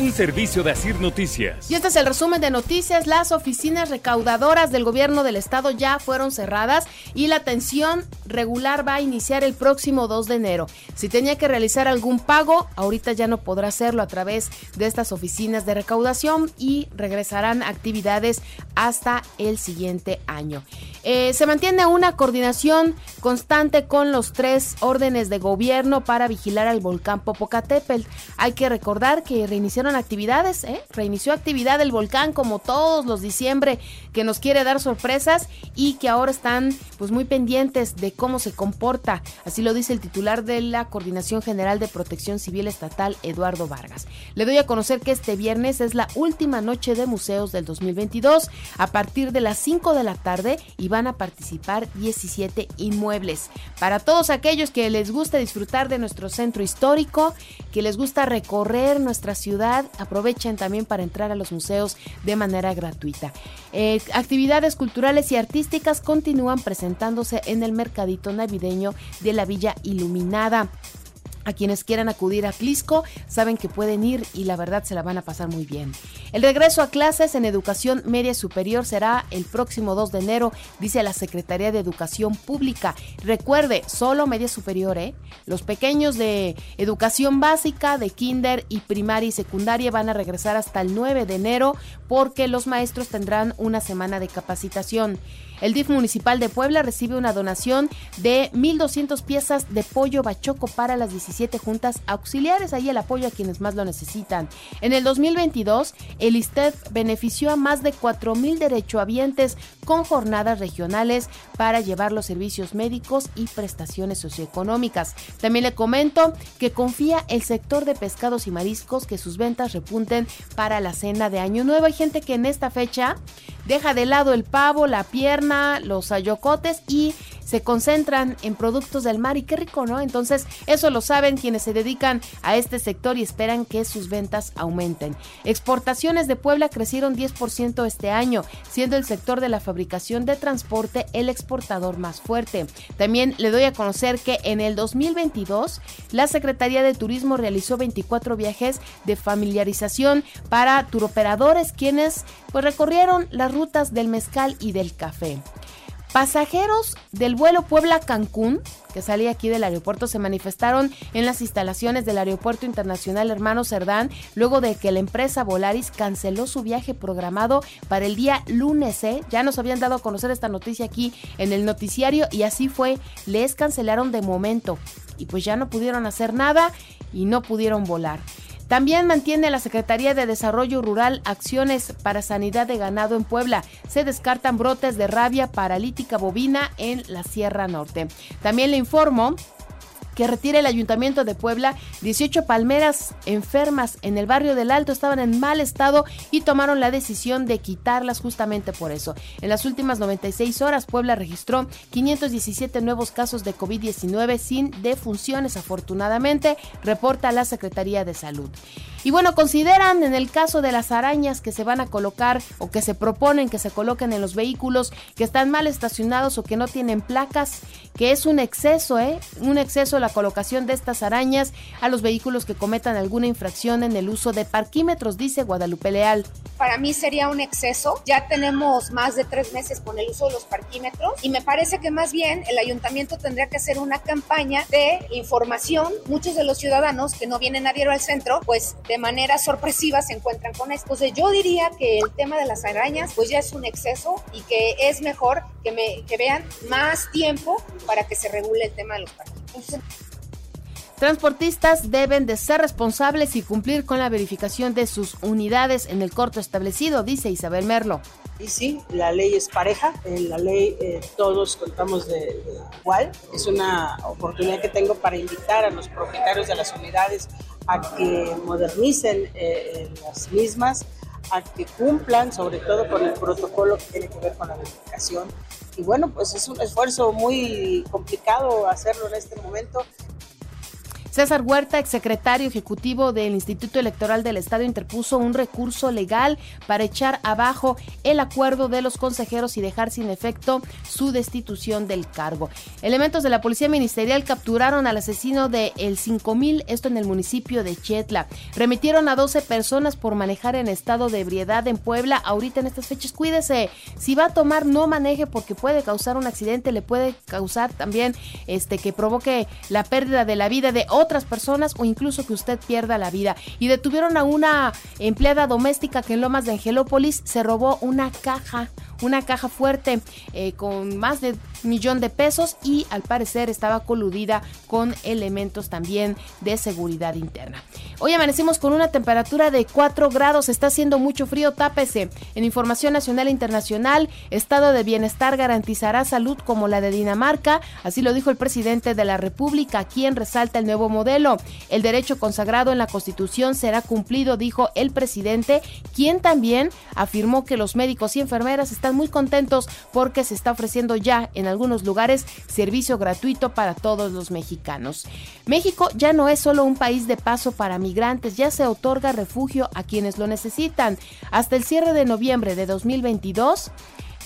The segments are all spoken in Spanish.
Un servicio de Asir Noticias. Y este es el resumen de noticias. Las oficinas recaudadoras del gobierno del estado ya fueron cerradas y la atención regular va a iniciar el próximo 2 de enero. Si tenía que realizar algún pago, ahorita ya no podrá hacerlo a través de estas oficinas de recaudación y regresarán actividades hasta el siguiente año. Eh, se mantiene una coordinación constante con los tres órdenes de gobierno para vigilar al volcán Popocatépetl. Hay que recordar que reiniciaron actividades, ¿eh? reinició actividad el volcán como todos los diciembre que nos quiere dar sorpresas y que ahora están pues muy pendientes de cómo se comporta. Así lo dice el titular de la Coordinación General de Protección Civil Estatal, Eduardo Vargas. Le doy a conocer que este viernes es la última noche de museos del 2022 a partir de las 5 de la tarde y van a participar 17 inmuebles. Para todos aquellos que les gusta disfrutar de nuestro centro histórico, que les gusta recorrer nuestra ciudad, aprovechen también para entrar a los museos de manera gratuita. Eh, actividades culturales y artísticas continúan presentándose en el mercadito navideño de la Villa Iluminada. A quienes quieran acudir a Clisco saben que pueden ir y la verdad se la van a pasar muy bien. El regreso a clases en educación media superior será el próximo 2 de enero, dice la Secretaría de Educación Pública. Recuerde, solo media superior, ¿eh? Los pequeños de educación básica, de kinder y primaria y secundaria van a regresar hasta el 9 de enero porque los maestros tendrán una semana de capacitación. El DIF municipal de Puebla recibe una donación de 1.200 piezas de pollo bachoco para las 17 juntas auxiliares. Ahí el apoyo a quienes más lo necesitan. En el 2022, el ISTED benefició a más de 4.000 derechohabientes con jornadas regionales para llevar los servicios médicos y prestaciones socioeconómicas. También le comento que confía el sector de pescados y mariscos que sus ventas repunten para la cena de Año Nuevo. Hay gente que en esta fecha deja de lado el pavo, la pierna, los ayocotes y se concentran en productos del mar y qué rico, ¿no? Entonces, eso lo saben quienes se dedican a este sector y esperan que sus ventas aumenten. Exportaciones de Puebla crecieron 10% este año, siendo el sector de la fabricación de transporte el exportador más fuerte. También le doy a conocer que en el 2022 la Secretaría de Turismo realizó 24 viajes de familiarización para turoperadores quienes pues recorrieron las rutas del mezcal y del café. Pasajeros del vuelo Puebla-Cancún, que salía aquí del aeropuerto, se manifestaron en las instalaciones del Aeropuerto Internacional Hermano Cerdán luego de que la empresa Volaris canceló su viaje programado para el día lunes. ¿eh? Ya nos habían dado a conocer esta noticia aquí en el noticiario y así fue. Les cancelaron de momento y pues ya no pudieron hacer nada y no pudieron volar. También mantiene la Secretaría de Desarrollo Rural acciones para sanidad de ganado en Puebla. Se descartan brotes de rabia paralítica bovina en la Sierra Norte. También le informo que retire el Ayuntamiento de Puebla 18 palmeras enfermas en el barrio del Alto estaban en mal estado y tomaron la decisión de quitarlas justamente por eso. En las últimas 96 horas Puebla registró 517 nuevos casos de COVID-19 sin defunciones afortunadamente, reporta la Secretaría de Salud. Y bueno, consideran en el caso de las arañas que se van a colocar o que se proponen que se coloquen en los vehículos que están mal estacionados o que no tienen placas, que es un exceso, ¿eh? Un exceso la colocación de estas arañas a los vehículos que cometan alguna infracción en el uso de parquímetros, dice Guadalupe Leal. Para mí sería un exceso. Ya tenemos más de tres meses con el uso de los parquímetros y me parece que más bien el ayuntamiento tendría que hacer una campaña de información. Muchos de los ciudadanos que no vienen a diario al centro, pues de manera sorpresiva se encuentran con esto. Entonces yo diría que el tema de las arañas pues ya es un exceso y que es mejor que, me, que vean más tiempo para que se regule el tema de los parquímetros. Transportistas deben de ser responsables y cumplir con la verificación de sus unidades en el corto establecido, dice Isabel Merlo. Y sí, la ley es pareja, en la ley eh, todos contamos de, igual. Es una oportunidad que tengo para invitar a los propietarios de las unidades a que modernicen eh, eh, las mismas, a que cumplan sobre todo con el protocolo que tiene que ver con la verificación. Y bueno, pues es un esfuerzo muy complicado hacerlo en este momento César Huerta, exsecretario ejecutivo del Instituto Electoral del Estado, interpuso un recurso legal para echar abajo el acuerdo de los consejeros y dejar sin efecto su destitución del cargo. Elementos de la Policía Ministerial capturaron al asesino de El 5000, esto en el municipio de Chetla. Remitieron a 12 personas por manejar en estado de ebriedad en Puebla. Ahorita en estas fechas, cuídese. Si va a tomar, no maneje porque puede causar un accidente, le puede causar también este que provoque la pérdida de la vida de otras personas o incluso que usted pierda la vida. Y detuvieron a una empleada doméstica que en Lomas de Angelópolis se robó una caja, una caja fuerte eh, con más de millón de pesos y al parecer estaba coludida con elementos también de seguridad interna. Hoy amanecimos con una temperatura de 4 grados, está haciendo mucho frío, tápese. En información nacional e internacional, estado de bienestar garantizará salud como la de Dinamarca, así lo dijo el presidente de la República, quien resalta el nuevo modelo. El derecho consagrado en la Constitución será cumplido, dijo el presidente, quien también afirmó que los médicos y enfermeras están muy contentos porque se está ofreciendo ya en algunos lugares servicio gratuito para todos los mexicanos. México ya no es solo un país de paso para migrantes, ya se otorga refugio a quienes lo necesitan. Hasta el cierre de noviembre de 2022,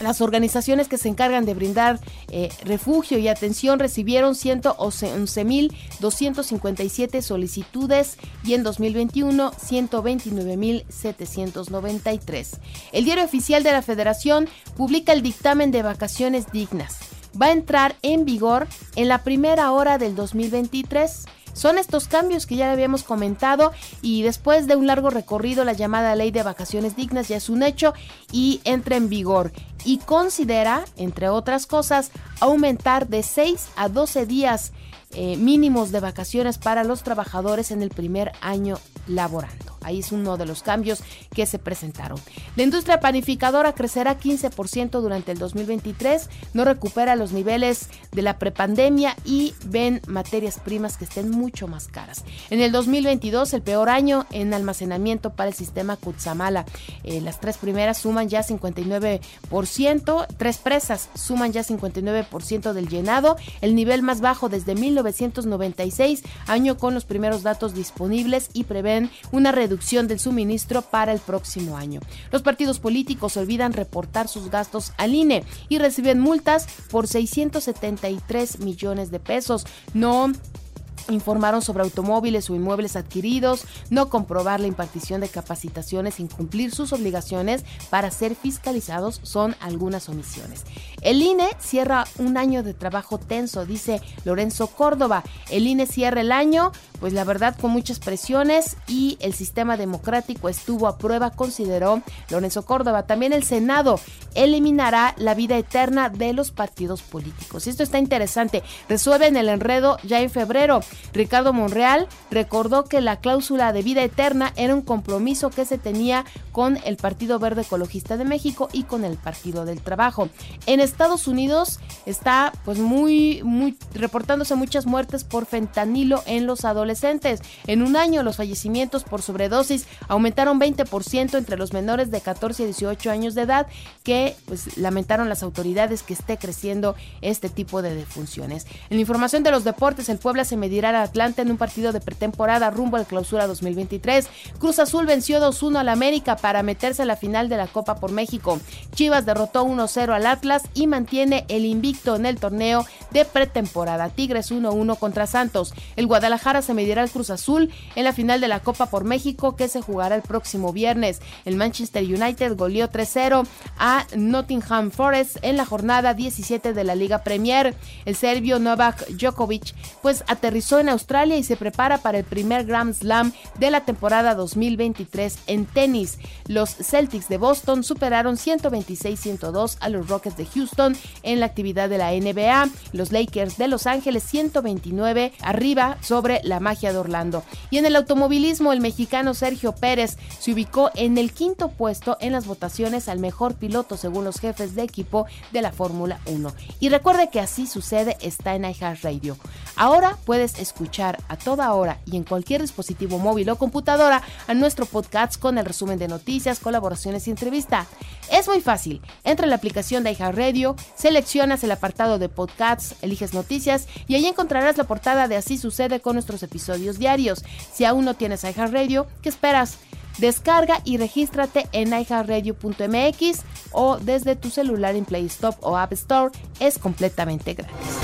las organizaciones que se encargan de brindar eh, refugio y atención recibieron 111.257 solicitudes y en 2021 129.793. El diario oficial de la Federación publica el dictamen de vacaciones dignas. Va a entrar en vigor en la primera hora del 2023. Son estos cambios que ya habíamos comentado y después de un largo recorrido la llamada ley de vacaciones dignas ya es un hecho y entra en vigor y considera, entre otras cosas, aumentar de 6 a 12 días eh, mínimos de vacaciones para los trabajadores en el primer año laborando. Ahí es uno de los cambios que se presentaron. La industria panificadora crecerá 15% durante el 2023, no recupera los niveles de la prepandemia y ven materias primas que estén mucho más caras. En el 2022, el peor año en almacenamiento para el sistema Kutsamala. Eh, las tres primeras suman ya 59%, tres presas suman ya 59% del llenado, el nivel más bajo desde 1996, año con los primeros datos disponibles y prevén una reducción del suministro para el próximo año. Los partidos políticos olvidan reportar sus gastos al INE y reciben multas por 673 millones de pesos. No informaron sobre automóviles o inmuebles adquiridos, no comprobar la impartición de capacitaciones, incumplir sus obligaciones para ser fiscalizados son algunas omisiones. El INE cierra un año de trabajo tenso, dice Lorenzo Córdoba. El INE cierra el año, pues la verdad con muchas presiones y el sistema democrático estuvo a prueba, consideró Lorenzo Córdoba. También el Senado eliminará la vida eterna de los partidos políticos. Esto está interesante. Resuelven el enredo ya en febrero. Ricardo Monreal recordó que la cláusula de vida eterna era un compromiso que se tenía con el Partido Verde Ecologista de México y con el Partido del Trabajo. En Estados Unidos está pues muy muy reportándose muchas muertes por fentanilo en los adolescentes. En un año los fallecimientos por sobredosis aumentaron 20% entre los menores de 14 a 18 años de edad que pues lamentaron las autoridades que esté creciendo este tipo de defunciones. En información de los deportes, el Puebla se medirá a Atlanta en un partido de pretemporada rumbo al clausura 2023. Cruz Azul venció 2-1 al América para meterse a la final de la Copa por México. Chivas derrotó 1-0 al Atlas y mantiene el invicto en el torneo de pretemporada. Tigres 1-1 contra Santos. El Guadalajara se medirá al Cruz Azul en la final de la Copa por México que se jugará el próximo viernes. El Manchester United goleó 3-0 a Nottingham Forest en la jornada 17 de la Liga Premier. El serbio Novak Djokovic pues aterrizó en Australia y se prepara para el primer Grand Slam de la temporada 2023 en tenis. Los Celtics de Boston superaron 126-102 a los Rockets de Houston en la actividad de la NBA. Los Lakers de Los Ángeles 129 arriba sobre la magia de Orlando. Y en el automovilismo, el mexicano Sergio Pérez se ubicó en el quinto puesto en las votaciones al mejor piloto según los jefes de equipo de la Fórmula 1. Y recuerde que así sucede está en iHeartRadio. Ahora puedes escuchar a toda hora y en cualquier dispositivo móvil o computadora a nuestro podcast con el resumen de noticias, colaboraciones y entrevista. Es muy fácil. Entra en la aplicación de iHeartRadio, seleccionas el apartado de podcasts, eliges noticias y ahí encontrarás la portada de Así sucede con nuestros episodios diarios. Si aún no tienes iHeartRadio, ¿qué esperas? Descarga y regístrate en iHeartRadio.mx o desde tu celular en Play Store o App Store. Es completamente gratis.